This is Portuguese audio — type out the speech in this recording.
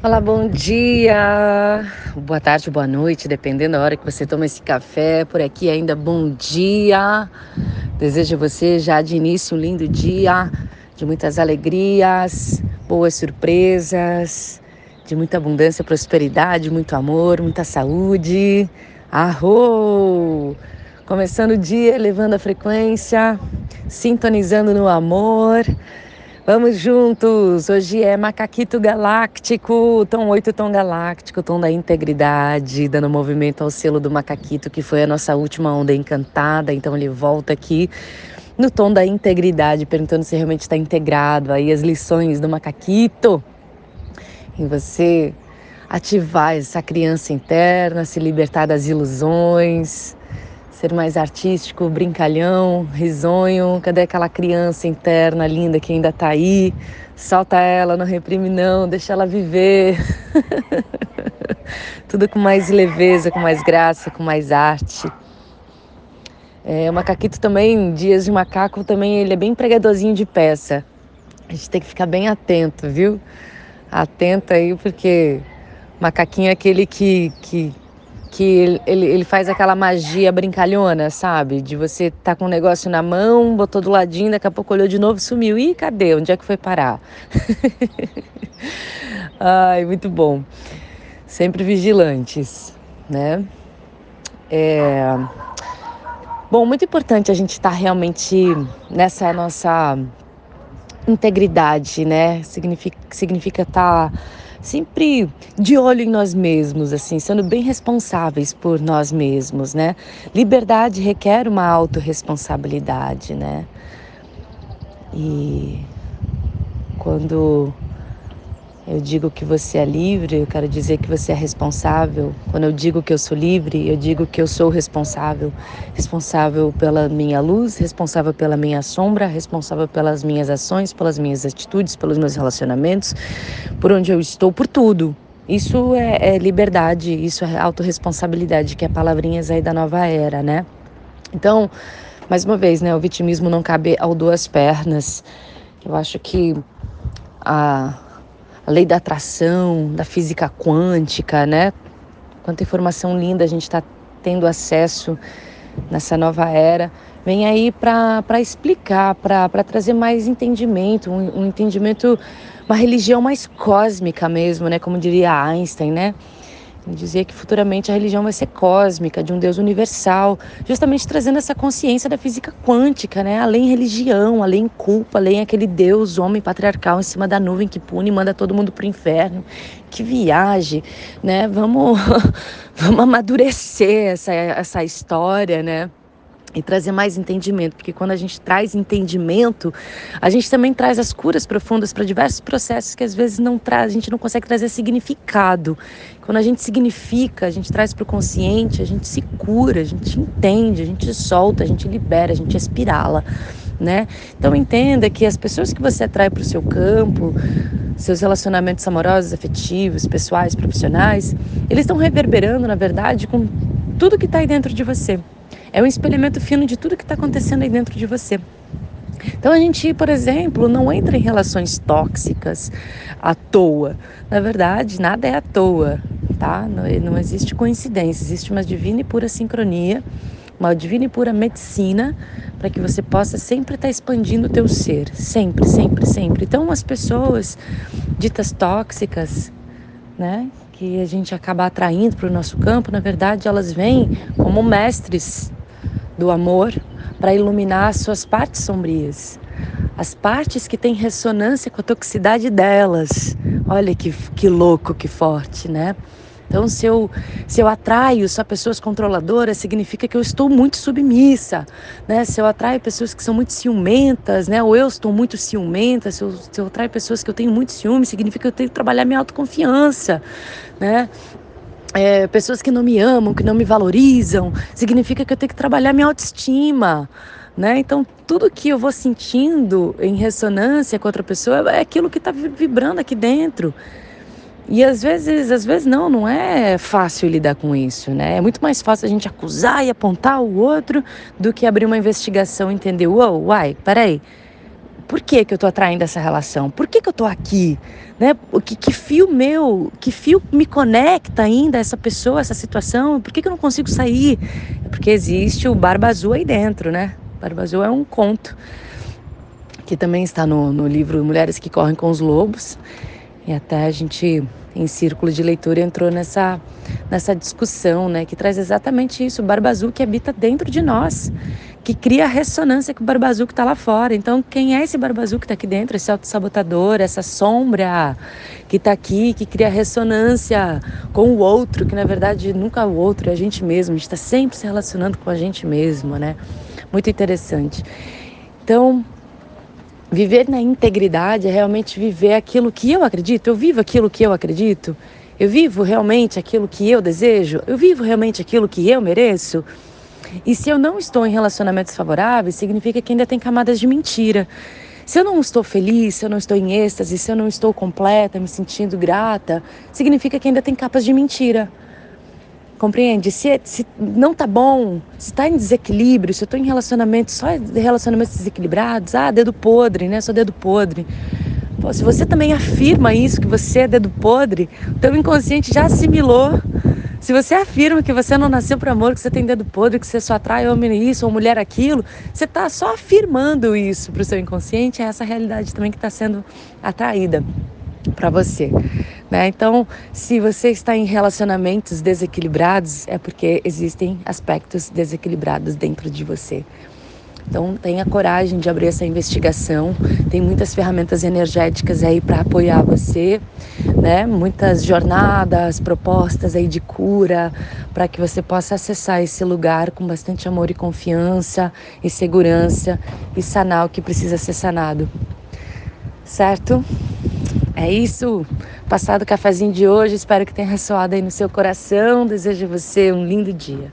Olá, bom dia, boa tarde, boa noite, dependendo da hora que você toma esse café. Por aqui ainda bom dia. Desejo a você já de início um lindo dia, de muitas alegrias, boas surpresas, de muita abundância, prosperidade, muito amor, muita saúde. Arro! Começando o dia, elevando a frequência, sintonizando no amor Vamos juntos! Hoje é Macaquito Galáctico, tom 8, tom galáctico, tom da integridade, dando movimento ao selo do Macaquito, que foi a nossa última onda encantada. Então ele volta aqui no tom da integridade, perguntando se realmente está integrado aí as lições do Macaquito. Em você ativar essa criança interna, se libertar das ilusões, ser mais artístico, brincalhão, risonho. Cadê aquela criança interna linda que ainda tá aí? Solta ela, não reprime não, deixa ela viver. Tudo com mais leveza, com mais graça, com mais arte. É, o macaquito também, dias de macaco também, ele é bem pregadorzinho de peça. A gente tem que ficar bem atento, viu? Atento aí, porque macaquinho é aquele que, que que ele, ele, faz aquela magia brincalhona, sabe? De você tá com um negócio na mão, botou do ladinho, daqui a pouco olhou de novo, sumiu. Ih, cadê? Onde é que foi parar? Ai, muito bom. Sempre vigilantes, né? É... Bom, muito importante a gente estar tá realmente nessa nossa integridade, né? Significa significa estar tá sempre de olho em nós mesmos, assim, sendo bem responsáveis por nós mesmos, né? Liberdade requer uma autorresponsabilidade, né? E quando eu digo que você é livre, eu quero dizer que você é responsável. Quando eu digo que eu sou livre, eu digo que eu sou responsável. Responsável pela minha luz, responsável pela minha sombra, responsável pelas minhas ações, pelas minhas atitudes, pelos meus relacionamentos, por onde eu estou, por tudo. Isso é, é liberdade, isso é autorresponsabilidade, que é palavrinhas aí da nova era, né? Então, mais uma vez, né, o vitimismo não cabe ao duas pernas. Eu acho que a a lei da atração, da física quântica, né? Quanta informação linda a gente está tendo acesso nessa nova era. Vem aí para explicar, para trazer mais entendimento, um, um entendimento, uma religião mais cósmica mesmo, né? Como diria Einstein, né? Dizia que futuramente a religião vai ser cósmica, de um Deus universal, justamente trazendo essa consciência da física quântica, né? Além religião, além culpa, além aquele Deus, homem patriarcal em cima da nuvem que pune e manda todo mundo pro inferno. Que viagem, né? Vamos, vamos amadurecer essa, essa história, né? E trazer mais entendimento, porque quando a gente traz entendimento, a gente também traz as curas profundas para diversos processos que às vezes não traz, a gente não consegue trazer significado. Quando a gente significa, a gente traz para o consciente, a gente se cura, a gente entende, a gente solta, a gente libera, a gente espirala. Né? Então entenda que as pessoas que você atrai para o seu campo, seus relacionamentos amorosos, afetivos, pessoais, profissionais, eles estão reverberando, na verdade, com tudo que está aí dentro de você. É um espelhamento fino de tudo que está acontecendo aí dentro de você. Então a gente, por exemplo, não entra em relações tóxicas à toa. Na verdade, nada é à toa, tá? Não, não existe coincidência, existe uma divina e pura sincronia, uma divina e pura medicina para que você possa sempre estar tá expandindo o teu ser, sempre, sempre, sempre. Então as pessoas ditas tóxicas, né, que a gente acaba atraindo para o nosso campo, na verdade, elas vêm como mestres do amor para iluminar as suas partes sombrias, as partes que têm ressonância com a toxicidade delas. Olha que, que louco, que forte, né? Então, se eu, se eu atraio só pessoas controladoras, significa que eu estou muito submissa, né? Se eu atraio pessoas que são muito ciumentas, né? Ou eu estou muito ciumenta, se eu, se eu atraio pessoas que eu tenho muito ciúme, significa que eu tenho que trabalhar minha autoconfiança, né? É, pessoas que não me amam, que não me valorizam, significa que eu tenho que trabalhar minha autoestima. Né? Então, tudo que eu vou sentindo em ressonância com outra pessoa é aquilo que está vibrando aqui dentro. E às vezes, às vezes não, não é fácil lidar com isso, né? É muito mais fácil a gente acusar e apontar o outro do que abrir uma investigação e entender, uau, uai, peraí, Por que, que eu estou atraindo essa relação? Por que, que eu estou aqui? Né? Que, que fio meu, que fio me conecta ainda a essa pessoa, essa situação? Por que, que eu não consigo sair? É porque existe o Barba Azul aí dentro, né? Barba Azul é um conto que também está no, no livro Mulheres que Correm com os Lobos. E até a gente, em círculo de leitura, entrou nessa, nessa discussão, né? Que traz exatamente isso, o Barba Azul que habita dentro de nós que cria ressonância com o barba azul que está lá fora. Então, quem é esse barba azul que está aqui dentro, esse autossabotador, essa sombra que está aqui, que cria ressonância com o outro, que na verdade nunca é o outro, é a gente mesmo, a gente está sempre se relacionando com a gente mesmo, né? Muito interessante. Então, viver na integridade é realmente viver aquilo que eu acredito, eu vivo aquilo que eu acredito. Eu vivo realmente aquilo que eu desejo? Eu vivo realmente aquilo que eu mereço? E se eu não estou em relacionamentos favoráveis, significa que ainda tem camadas de mentira. Se eu não estou feliz, se eu não estou em êxtase, se eu não estou completa, me sentindo grata, significa que ainda tem capas de mentira. Compreende? Se, se não tá bom, se está em desequilíbrio, se eu estou em relacionamentos, só relacionamentos desequilibrados, ah, dedo podre, né? Sou dedo podre. Pô, se você também afirma isso, que você é dedo podre, o teu inconsciente já assimilou se você afirma que você não nasceu para amor, que você tem dedo podre, que você só atrai homem isso ou mulher aquilo, você está só afirmando isso para o seu inconsciente, é essa realidade também que está sendo atraída para você. Né? Então, se você está em relacionamentos desequilibrados, é porque existem aspectos desequilibrados dentro de você. Então tenha coragem de abrir essa investigação. Tem muitas ferramentas energéticas aí para apoiar você, né? Muitas jornadas, propostas aí de cura para que você possa acessar esse lugar com bastante amor e confiança e segurança e sanar o que precisa ser sanado. Certo? É isso. Passado o cafezinho de hoje, espero que tenha ressoado aí no seu coração. Desejo a você um lindo dia.